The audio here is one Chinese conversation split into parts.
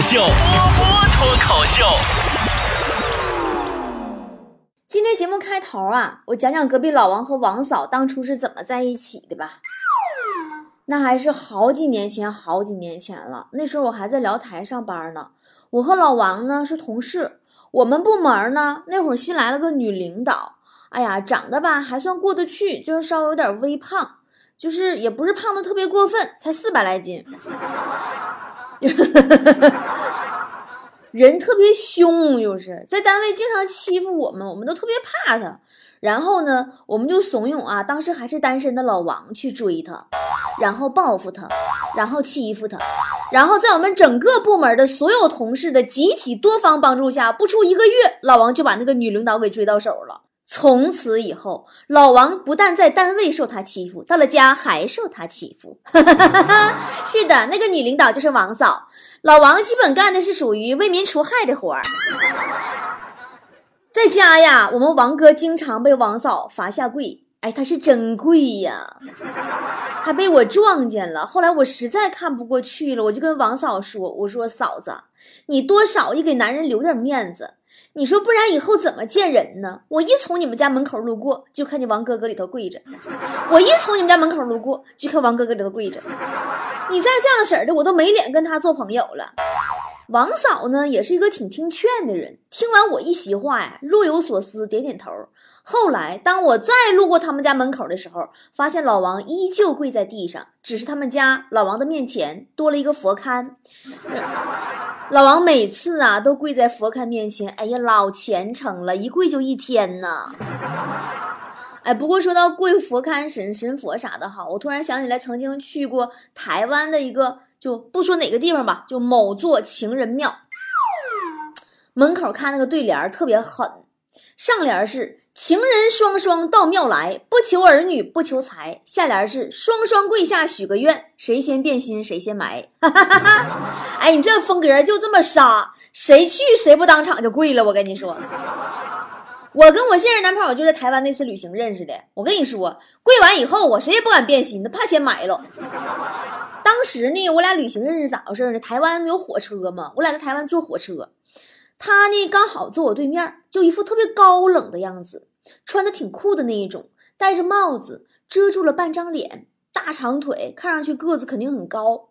口秀，波波脱口秀。今天节目开头啊，我讲讲隔壁老王和王嫂当初是怎么在一起的吧。那还是好几年前，好几年前了。那时候我还在聊台上班呢。我和老王呢是同事。我们部门呢那会儿新来了个女领导，哎呀，长得吧还算过得去，就是稍微有点微胖，就是也不是胖的特别过分，才四百来斤。人特别凶，就是在单位经常欺负我们，我们都特别怕他。然后呢，我们就怂恿啊，当时还是单身的老王去追她，然后报复她，然后欺负她，然后在我们整个部门的所有同事的集体多方帮助下，不出一个月，老王就把那个女领导给追到手了。从此以后，老王不但在单位受他欺负，到了家还受他欺负。是的，那个女领导就是王嫂，老王基本干的是属于为民除害的活儿。在家呀，我们王哥经常被王嫂罚下跪，哎，他是真跪呀，还被我撞见了。后来我实在看不过去了，我就跟王嫂说：“我说嫂子，你多少也给男人留点面子。你说不然以后怎么见人呢？我一从你们家门口路过，就看见王哥哥里头跪着；我一从你们家门口路过，就看王哥哥里头跪着。你再这样式的，我都没脸跟他做朋友了。”王嫂呢，也是一个挺听劝的人。听完我一席话呀，若有所思，点点头。后来，当我再路过他们家门口的时候，发现老王依旧跪在地上，只是他们家老王的面前多了一个佛龛。老王每次啊，都跪在佛龛面前，哎呀，老虔诚了，一跪就一天呢。哎，不过说到跪佛龛、神神佛啥的哈，我突然想起来，曾经去过台湾的一个。就不说哪个地方吧，就某座情人庙门口看那个对联特别狠，上联是“情人双双到庙来，不求儿女不求财”，下联是“双双跪下许个愿，谁先变心谁先埋”。哎，你这风格就这么杀，谁去谁不当场就跪了？我跟你说，我跟我现任男朋友就在台湾那次旅行认识的。我跟你说，跪完以后我谁也不敢变心的，怕先埋了。当时呢，我俩旅行认识咋回事呢？台湾有火车嘛，我俩在台湾坐火车，他呢刚好坐我对面，就一副特别高冷的样子，穿的挺酷的那一种，戴着帽子遮住了半张脸，大长腿，看上去个子肯定很高，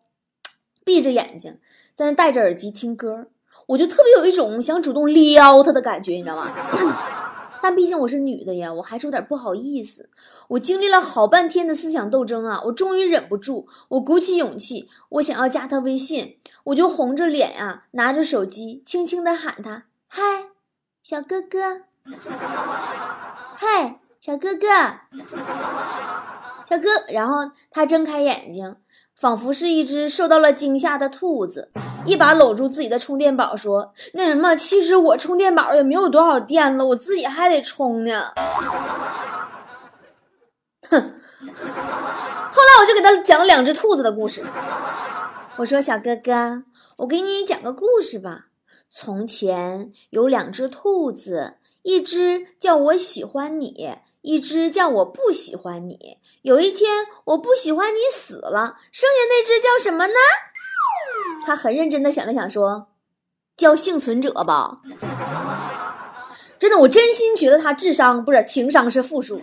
闭着眼睛在那戴着耳机听歌，我就特别有一种想主动撩他的感觉，你知道吗？但毕竟我是女的呀，我还是有点不好意思。我经历了好半天的思想斗争啊，我终于忍不住，我鼓起勇气，我想要加他微信，我就红着脸呀，拿着手机，轻轻的喊他：“嗨，小哥哥，嗨，小哥哥，小哥。”然后他睁开眼睛。仿佛是一只受到了惊吓的兔子，一把搂住自己的充电宝，说：“那什么，其实我充电宝也没有多少电了，我自己还得充呢。”哼！后来我就给他讲了两只兔子的故事。我说：“小哥哥，我给你讲个故事吧。从前有两只兔子，一只叫我喜欢你。”一只叫我不喜欢你。有一天，我不喜欢你死了，剩下那只叫什么呢？他很认真的想了想，说：“叫幸存者吧。”真的，我真心觉得他智商不是情商是负数，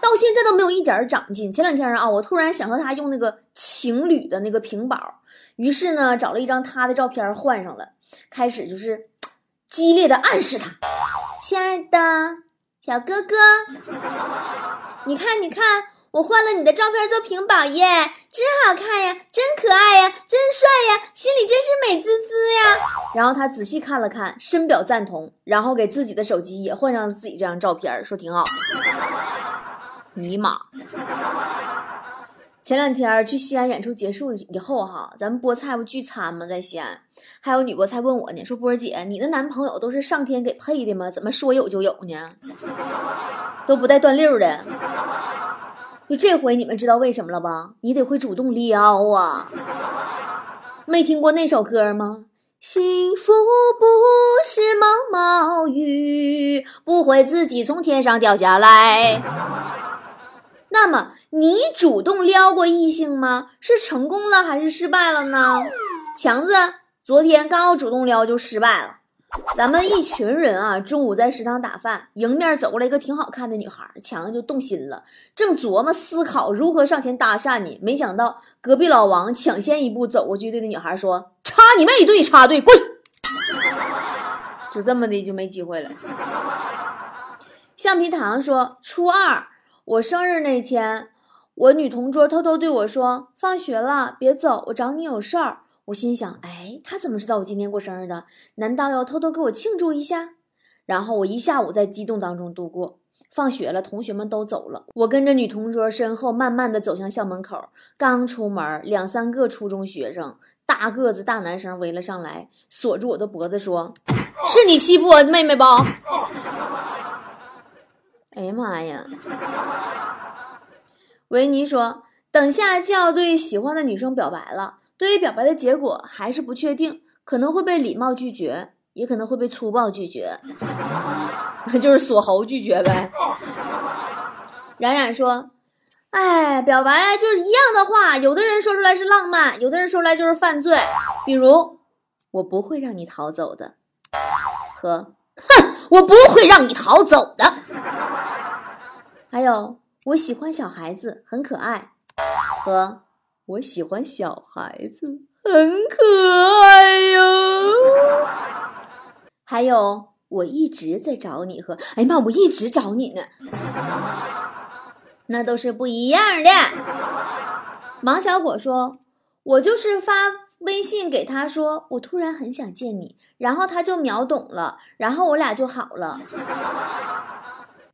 到现在都没有一点长进。前两天啊，我突然想和他用那个情侣的那个屏保，于是呢，找了一张他的照片换上了，开始就是激烈的暗示他：“亲爱的。”小哥哥，你看，你看，我换了你的照片做屏保耶，真好看呀，真可爱呀，真帅呀，心里真是美滋滋呀。然后他仔细看了看，深表赞同，然后给自己的手机也换上了自己这张照片，说挺好。尼玛！前两天去西安演出结束以后，哈，咱们菠菜不聚餐吗？在西安，还有女菠菜问我呢，说波儿姐，你的男朋友都是上天给配的吗？怎么说有就有呢？都不带断溜的。就这回你们知道为什么了吧？你得会主动撩啊！没听过那首歌吗？幸福不是毛毛雨，不会自己从天上掉下来。那么你主动撩过异性吗？是成功了还是失败了呢？强子，昨天刚要主动撩就失败了。咱们一群人啊，中午在食堂打饭，迎面走过来一个挺好看的女孩，强子就动心了，正琢磨思考如何上前搭讪呢，没想到隔壁老王抢先一步走过去，对那女孩说：“插你妹队，插队，过去！”就这么的就没机会了。橡皮糖说：“初二我生日那天，我女同桌偷偷对我说：‘放学了别走，我找你有事儿。’我心想：哎，她怎么知道我今天过生日的？难道要偷偷给我庆祝一下？然后我一下午在激动当中度过。放学了，同学们都走了，我跟着女同桌身后慢慢的走向校门口。刚出门，两三个初中学生，大个子大男生围了上来，锁住我的脖子说：‘ 是你欺负我妹妹不？’哎呀妈呀！维尼说：“等下就要对喜欢的女生表白了。对于表白的结果还是不确定，可能会被礼貌拒绝，也可能会被粗暴拒绝，那 就是锁喉拒绝呗。”冉冉说：“哎，表白就是一样的话，有的人说出来是浪漫，有的人说出来就是犯罪。比如，我不会让你逃走的，和，我不会让你逃走的。”还有，我喜欢小孩子，很可爱，和我喜欢小孩子，很可爱哟。还有，我一直在找你和，哎呀妈，我一直找你呢，那都是不一样的。王小果说，我就是发微信给他说，我突然很想见你，然后他就秒懂了，然后我俩就好了。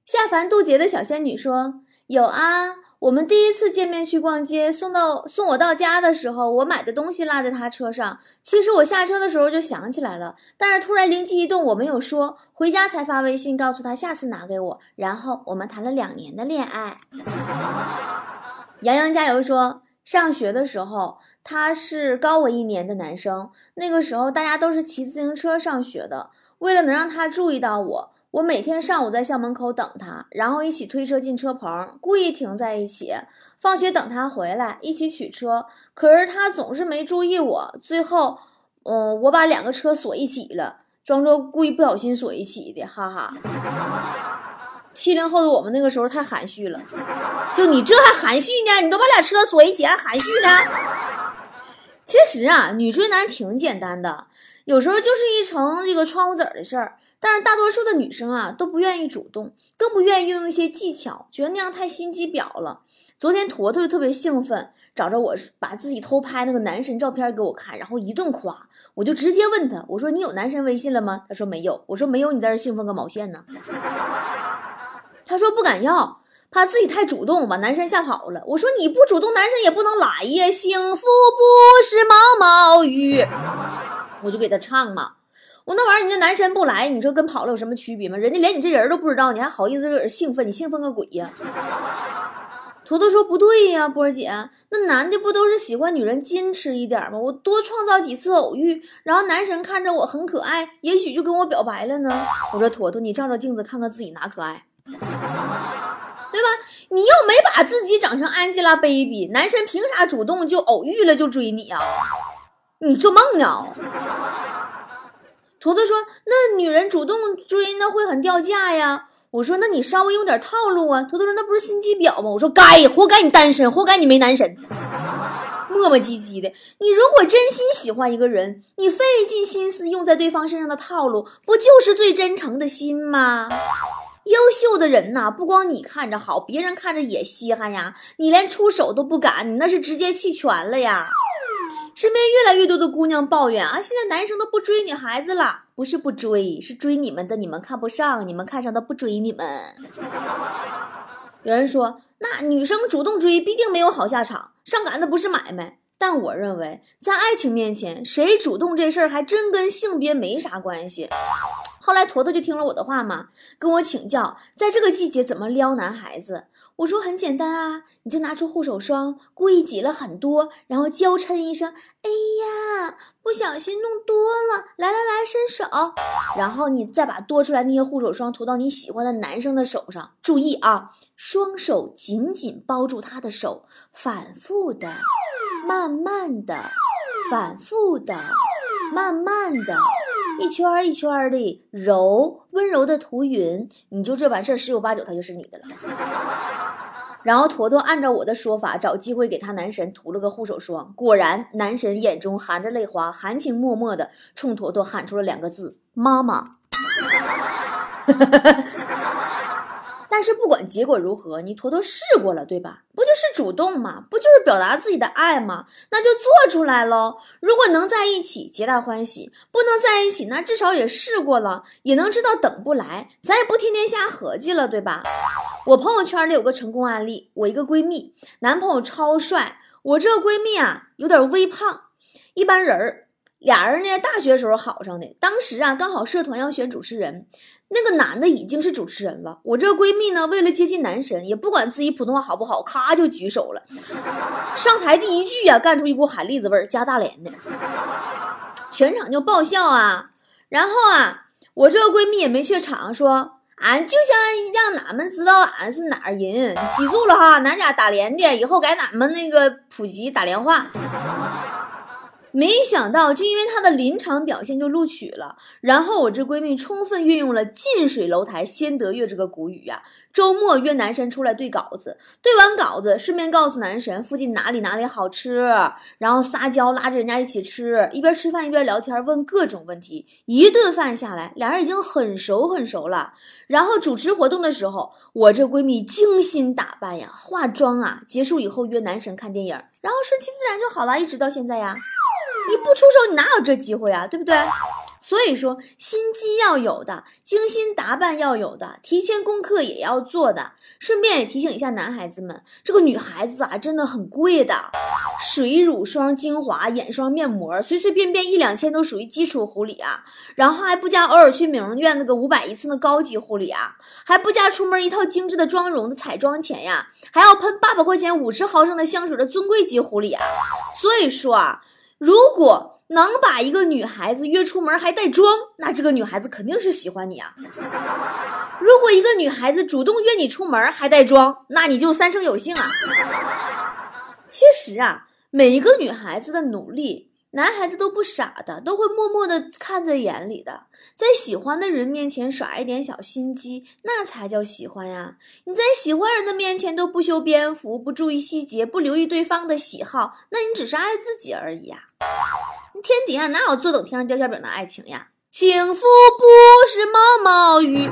下凡渡劫的小仙女说：“有啊，我们第一次见面去逛街，送到送我到家的时候，我买的东西落在他车上。其实我下车的时候就想起来了，但是突然灵机一动，我没有说，回家才发微信告诉他下次拿给我。然后我们谈了两年的恋爱。”杨洋加油说：“上学的时候，他是高我一年的男生，那个时候大家都是骑自行车上学的，为了能让他注意到我。”我每天上午在校门口等他，然后一起推车进车棚，故意停在一起。放学等他回来，一起取车。可是他总是没注意我，最后，嗯，我把两个车锁一起了，装作故意不小心锁一起的，哈哈。七零后的我们那个时候太含蓄了，就你这还含蓄呢？你都把俩车锁一起还含蓄呢？其实啊，女追男挺简单的。有时候就是一层这个窗户纸的事儿，但是大多数的女生啊都不愿意主动，更不愿意运用一些技巧，觉得那样太心机婊了。昨天坨坨就特别兴奋，找着我把自己偷拍那个男神照片给我看，然后一顿夸。我就直接问他，我说你有男神微信了吗？他说没有。我说没有，你在这兴奋个毛线呢？他说不敢要，怕自己太主动把男生吓跑了。我说你不主动，男生也不能来呀。幸福不是毛毛雨。我就给他唱嘛，我那玩意儿，人家男生不来，你说跟跑了有什么区别吗？人家连你这人都不知道，你还好意思搁这兴奋？你兴奋个鬼呀！坨坨说不对呀，波儿姐，那男的不都是喜欢女人矜持一点吗？我多创造几次偶遇，然后男神看着我很可爱，也许就跟我表白了呢。我说坨坨，你照照镜子看看自己哪可爱，对吧？你又没把自己长成 Angelababy，男神凭啥主动就偶遇了就追你呀？你做梦呢！坨坨说：“那女人主动追，那会很掉价呀。”我说：“那你稍微用点套路啊。”坨坨说：“那不是心机婊吗？”我说：“该，活该你单身，活该你没男神，磨磨唧唧的。你如果真心喜欢一个人，你费尽心思用在对方身上的套路，不就是最真诚的心吗？优秀的人呐，不光你看着好，别人看着也稀罕呀。你连出手都不敢，你那是直接弃权了呀。”身边越来越多的姑娘抱怨啊，现在男生都不追女孩子了，不是不追，是追你们的，你们看不上，你们看上的不追你们。有人说，那女生主动追必定没有好下场，上赶的不是买卖。但我认为，在爱情面前，谁主动这事儿还真跟性别没啥关系。后来坨坨就听了我的话嘛，跟我请教，在这个季节怎么撩男孩子。我说很简单啊，你就拿出护手霜，故意挤了很多，然后娇嗔一声：“哎呀，不小心弄多了，来来来，伸手。”然后你再把多出来那些护手霜涂到你喜欢的男生的手上。注意啊，双手紧紧包住他的手，反复的、慢慢的、反复的、慢慢的，一圈一圈的揉，温柔的涂匀，你就这完事儿，十有八九他就是你的了。然后坨坨按照我的说法，找机会给他男神涂了个护手霜。果然，男神眼中含着泪花，含情脉脉的冲坨坨喊出了两个字：“妈妈。” 但是不管结果如何，你坨坨试过了，对吧？不就是主动吗？不就是表达自己的爱吗？那就做出来喽。如果能在一起，皆大欢喜；不能在一起，那至少也试过了，也能知道等不来，咱也不天天瞎合计了，对吧？我朋友圈里有个成功案例，我一个闺蜜，男朋友超帅，我这个闺蜜啊有点微胖，一般人儿。俩人呢，大学时候好上的，当时啊刚好社团要选主持人，那个男的已经是主持人了。我这个闺蜜呢，为了接近男神，也不管自己普通话好不好，咔就举手了，上台第一句啊，干出一股海蛎子味儿加大连的，全场就爆笑啊。然后啊，我这个闺蜜也没怯场，说俺就想让俺们知道俺是哪儿人，记住了哈，咱家打连的，以后给俺们那个普及打连话。没想到，就因为她的临场表现就录取了。然后我这闺蜜充分运用了“近水楼台先得月”这个古语呀。周末约男神出来对稿子，对完稿子顺便告诉男神附近哪里哪里好吃，然后撒娇拉着人家一起吃，一边吃饭一边聊天，问各种问题。一顿饭下来，俩人已经很熟很熟了。然后主持活动的时候，我这闺蜜精心打扮呀，化妆啊，结束以后约男神看电影，然后顺其自然就好了，一直到现在呀。你不出手，你哪有这机会啊？对不对？所以说，心机要有的，精心打扮要有的，提前功课也要做的。顺便也提醒一下男孩子们，这个女孩子啊，真的很贵的，水乳霜、精华、眼霜、面膜，随随便便一两千都属于基础护理啊。然后还不加偶尔去美容院那个五百一次的高级护理啊，还不加出门一套精致的妆容的彩妆钱呀，还要喷八百块钱五十毫升的香水的尊贵级护理啊。所以说啊。如果能把一个女孩子约出门还带妆，那这个女孩子肯定是喜欢你啊。如果一个女孩子主动约你出门还带妆，那你就三生有幸啊。其实啊，每一个女孩子的努力。男孩子都不傻的，都会默默的看在眼里的。在喜欢的人面前耍一点小心机，那才叫喜欢呀！你在喜欢人的面前都不修边幅，不注意细节，不留意对方的喜好，那你只是爱自己而已呀！天底下哪有坐等天上掉馅饼的爱情呀？幸福不是毛毛雨。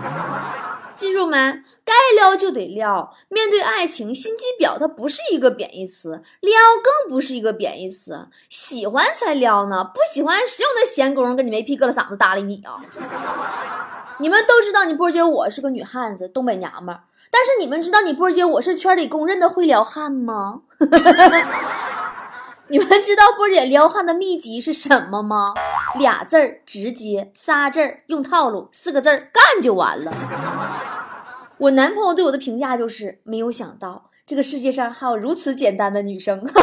记住没？该撩就得撩。面对爱情，心机婊它不是一个贬义词，撩更不是一个贬义词。喜欢才撩呢，不喜欢谁有那闲工夫跟你没屁搁了嗓子搭理你啊？你们都知道你波姐我是个女汉子，东北娘们儿。但是你们知道你波姐我是圈里公认的会撩汉吗？你们知道波姐撩汉的秘籍是什么吗？俩字儿直接，仨字儿用套路，四个字儿干就完了。我男朋友对我的评价就是没有想到这个世界上还有如此简单的女生。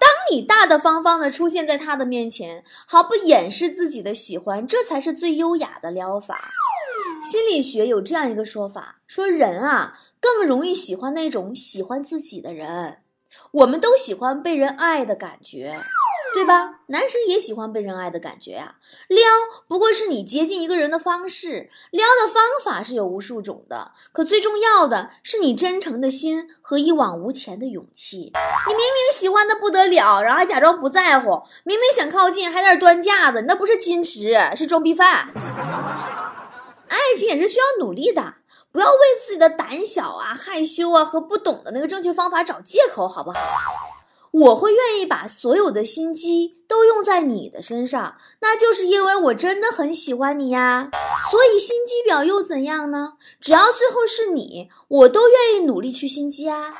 当你大大方方的出现在他的面前，毫不掩饰自己的喜欢，这才是最优雅的撩法。心理学有这样一个说法，说人啊更容易喜欢那种喜欢自己的人。我们都喜欢被人爱的感觉，对吧？男生也喜欢被人爱的感觉呀。撩不过是你接近一个人的方式，撩的方法是有无数种的，可最重要的是你真诚的心和一往无前的勇气。你明明喜欢的不得了，然后还假装不在乎；明明想靠近，还在那端架子，那不是矜持，是装逼犯。爱情也是需要努力的。不要为自己的胆小啊、害羞啊和不懂的那个正确方法找借口，好不好？我会愿意把所有的心机都用在你的身上，那就是因为我真的很喜欢你呀。所以心机婊又怎样呢？只要最后是你，我都愿意努力去心机啊。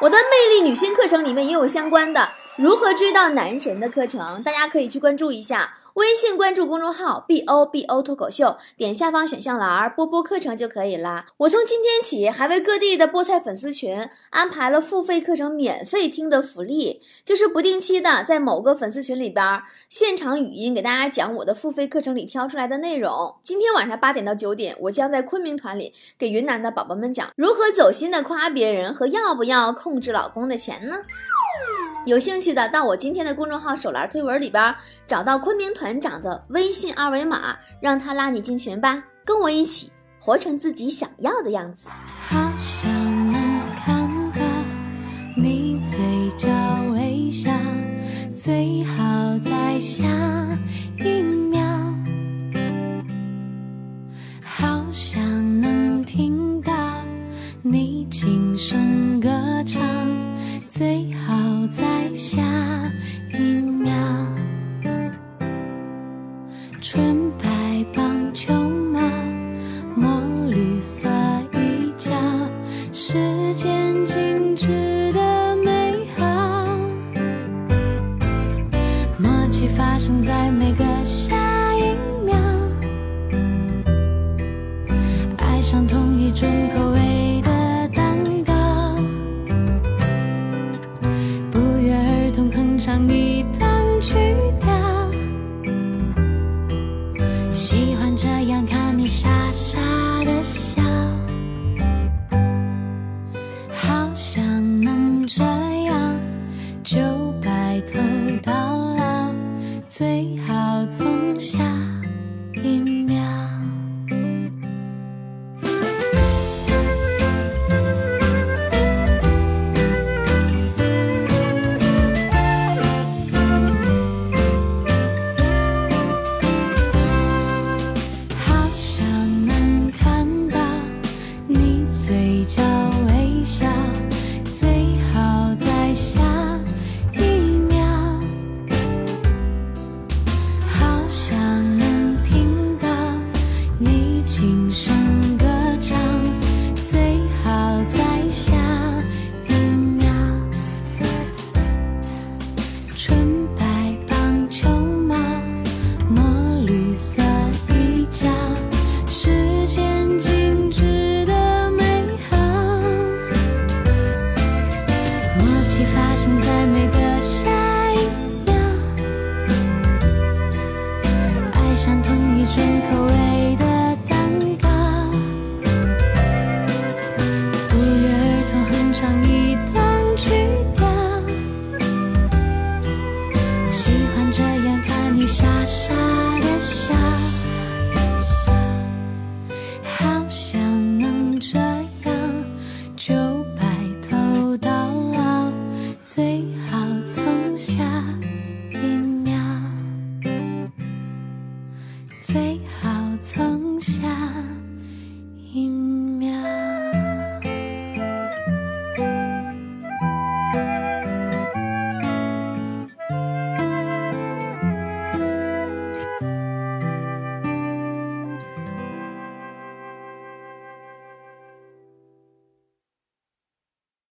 我的魅力女性课程里面也有相关的如何追到男神的课程，大家可以去关注一下。微信关注公众号 “b o b o” 脱口秀，点下方选项栏播播课程就可以啦。我从今天起还为各地的菠菜粉丝群安排了付费课程免费听的福利，就是不定期的在某个粉丝群里边现场语音给大家讲我的付费课程里挑出来的内容。今天晚上八点到九点，我将在昆明团里给云南的宝宝们讲如何走心的夸别人和要不要控制老公的钱呢？有兴趣的到我今天的公众号手栏推文里边找到昆明团长的微信二维码，让他拉你进群吧，跟我一起活成自己想要的样子。好想能看到你嘴角微笑，最好在下一秒。好想想